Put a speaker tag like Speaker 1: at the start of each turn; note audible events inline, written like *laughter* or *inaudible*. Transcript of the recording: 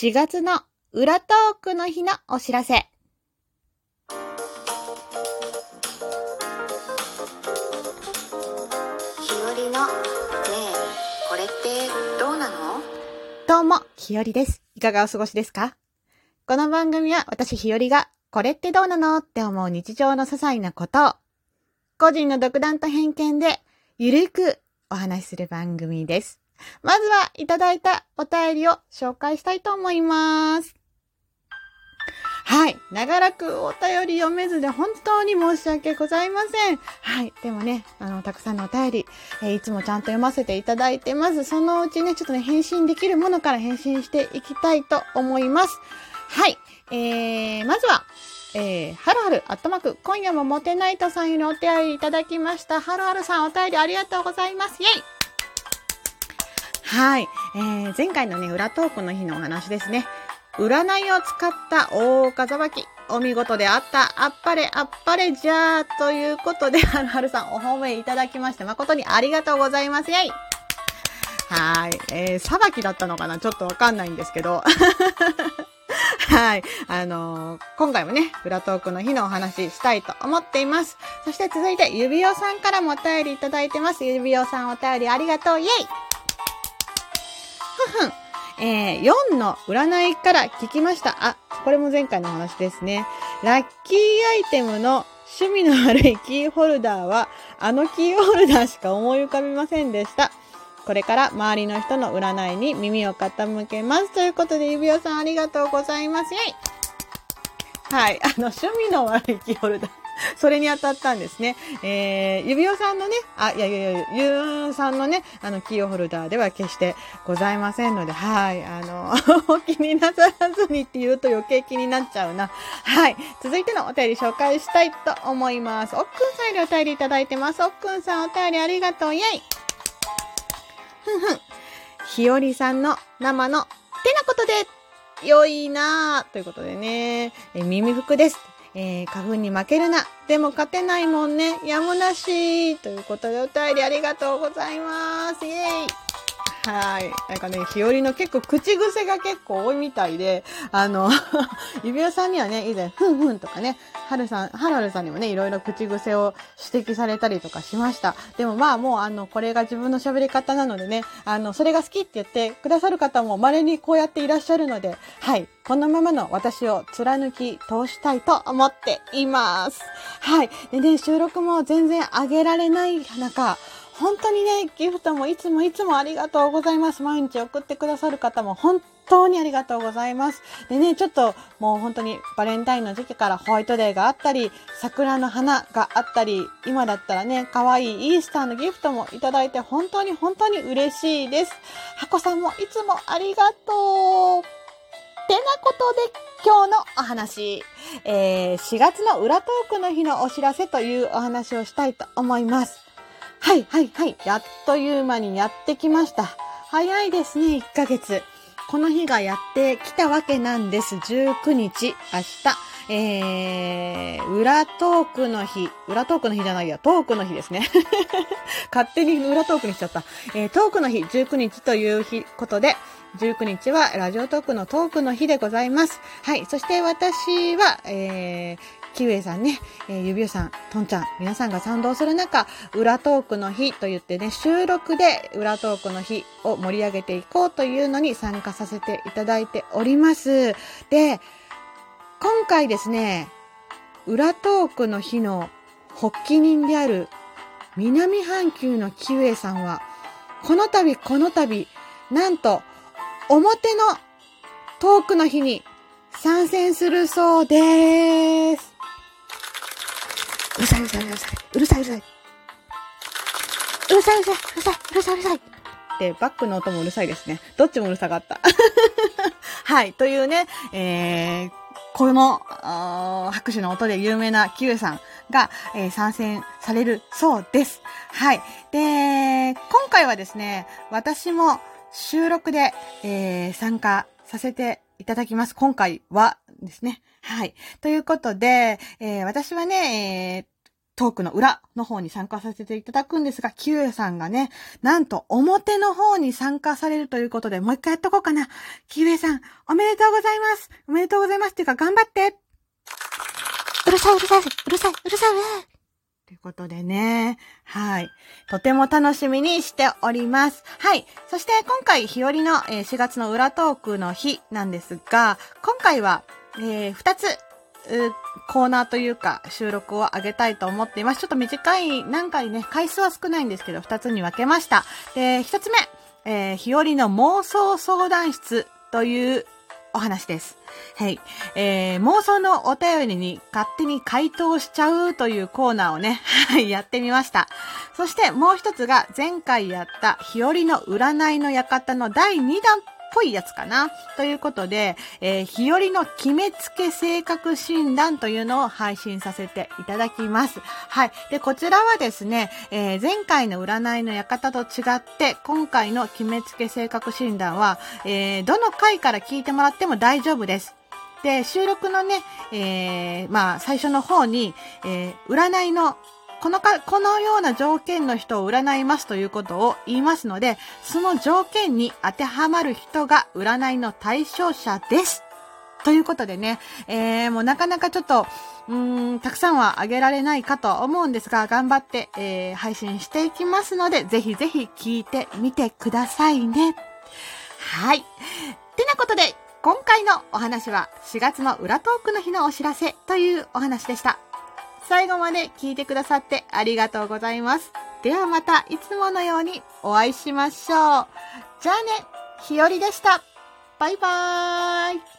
Speaker 1: 4月の裏トークの日のお知らせ。
Speaker 2: 日和のねえこれってどうなの？
Speaker 1: どうも、ひよりです。いかがお過ごしですか？この番組は私ひよりが、これってどうなのって思う日常の些細なことを、個人の独断と偏見で、ゆるくお話しする番組です。まずは、いただいたお便りを紹介したいと思います。はい。長らくお便り読めずで本当に申し訳ございません。はい。でもね、あの、たくさんのお便り、えーいつもちゃんと読ませていただいてます。そのうちね、ちょっとね、返信できるものから返信していきたいと思います。はい。えー、まずは、えー、はるはる、アットマーク、今夜もモテナイトさんよりお便りいただきました。はるはるさん、お便りありがとうございます。イェイはい。えー、前回のね、裏トークの日のお話ですね。占いを使った大岡さばき。お見事であった。あっぱれ、あっぱれじゃー。ということで、*laughs* はるはるさんお褒めいただきまして、誠にありがとうございます。イェイはい。えー、さばきだったのかな？ちょっとわかんないんですけど。*laughs* はい。あのー今回もね、裏トークの日のお話ししたいと思っています。そして続いて、指輪さんからもお便りいただいてます。指輪さんお便りありがとう。イェイふふん。えー、4の占いから聞きました。あ、これも前回の話ですね。ラッキーアイテムの趣味の悪いキーホルダーは、あのキーホルダーしか思い浮かびませんでした。これから周りの人の占いに耳を傾けます。ということで、指輪さんありがとうございます。イイはい。あの、趣味の悪いキーホルダー。*laughs* それに当たったんですね。えー、指輪さんのね、あ、いやいやいや、ゆーんさんのね、あの、キーホルダーでは決してございませんので、はい。あの、お *laughs* 気になさらずにって言うと余計気になっちゃうな。はい。続いてのお便り紹介したいと思います。おっくんさんよりお便りいただいてます。おっくんさんお便りありがとう。イェイふんふん。ひよりさんの生のてなことで良いなぁということでね、え耳服です。えー、花粉に負けるな。でも勝てないもんね。やむなし。ということでお便りありがとうございます。イェイはい。なんかね、日和の結構口癖が結構多いみたいで、あの、*laughs* 指輪さんにはね、以前、ふんふんとかね、はるさん、はるはるさんにもね、いろいろ口癖を指摘されたりとかしました。でもまあもうあの、これが自分の喋り方なのでね、あの、それが好きって言ってくださる方も稀にこうやっていらっしゃるので、はい。このままの私を貫き通したいと思っています。はい。でね、収録も全然上げられない中、本当にね、ギフトもいつもいつもありがとうございます。毎日送ってくださる方も本当にありがとうございます。でね、ちょっともう本当にバレンタインの時期からホワイトデーがあったり、桜の花があったり、今だったらね、可愛いイースターのギフトもいただいて本当に本当に嬉しいです。箱さんもいつもありがとう。てなことで今日のお話、えー、4月の裏トークの日のお知らせというお話をしたいと思います。はい、はい、はい。やっという間にやってきました。早いですね、1ヶ月。この日がやってきたわけなんです。19日、明日。えー、裏トークの日。裏トークの日じゃないや、トークの日ですね。*laughs* 勝手に裏トークにしちゃった。えー、トークの日、19日という日、ことで、19日はラジオトークのトークの日でございます。はい。そして私は、えー、キウエさんね、えー、指輪さん、トンちゃん、皆さんが賛同する中、裏トークの日と言ってね、収録で裏トークの日を盛り上げていこうというのに参加させていただいております。で、今回ですね、裏トークの日の発起人である南半球のキウエさんは、この度この度、なんと、表のトークの日に参戦するそうです。うるさいうるさいうるさい。うるさいうるさい。うるさいうるさい。うるさいうるさいうるさい。で、バックの音もうるさいですね。どっちもうるさかった。*laughs* はい。というね、えー、この、拍手の音で有名なキウエさんが、えー参戦されるそうです。はい。で、今回はですね、私も収録で、えー参加させていただきます。今回はですね。はい。ということで、えー私はね、えートークの裏の方に参加させていただくんですが、キウエさんがね、なんと表の方に参加されるということで、もう一回やっとこうかな。キウエさん、おめでとうございます。おめでとうございますっていうか、頑張って。うるさい、うるさい、うるさい、うるさい、ということでね。はい。とても楽しみにしております。はい。そして今回、日和の、4月の裏トークの日なんですが、今回は、えー、2つコーナーというか収録を上げたいと思っています。ちょっと短い、何回ね、回数は少ないんですけど、二つに分けました。で、一つ目、えー、日和の妄想相談室というお話です。はい。えー、妄想のお便りに勝手に回答しちゃうというコーナーをね、はい、やってみました。そしてもう一つが前回やった日和の占いの館の第2弾ぽいやつかな。ということで、えー、日和の決めつけ性格診断というのを配信させていただきます。はい。で、こちらはですね、えー、前回の占いの館と違って、今回の決めつけ性格診断は、えー、どの回から聞いてもらっても大丈夫です。で、収録のね、えー、まあ、最初の方に、えー、占いのこのか、このような条件の人を占いますということを言いますので、その条件に当てはまる人が占いの対象者です。ということでね、えー、もうなかなかちょっと、うーん、たくさんはあげられないかと思うんですが、頑張って、えー、配信していきますので、ぜひぜひ聞いてみてくださいね。はい。てなことで、今回のお話は4月の裏トークの日のお知らせというお話でした。最後まで聞いてくださってありがとうございます。ではまたいつものようにお会いしましょう。じゃあね、ひよりでした。バイバーイ。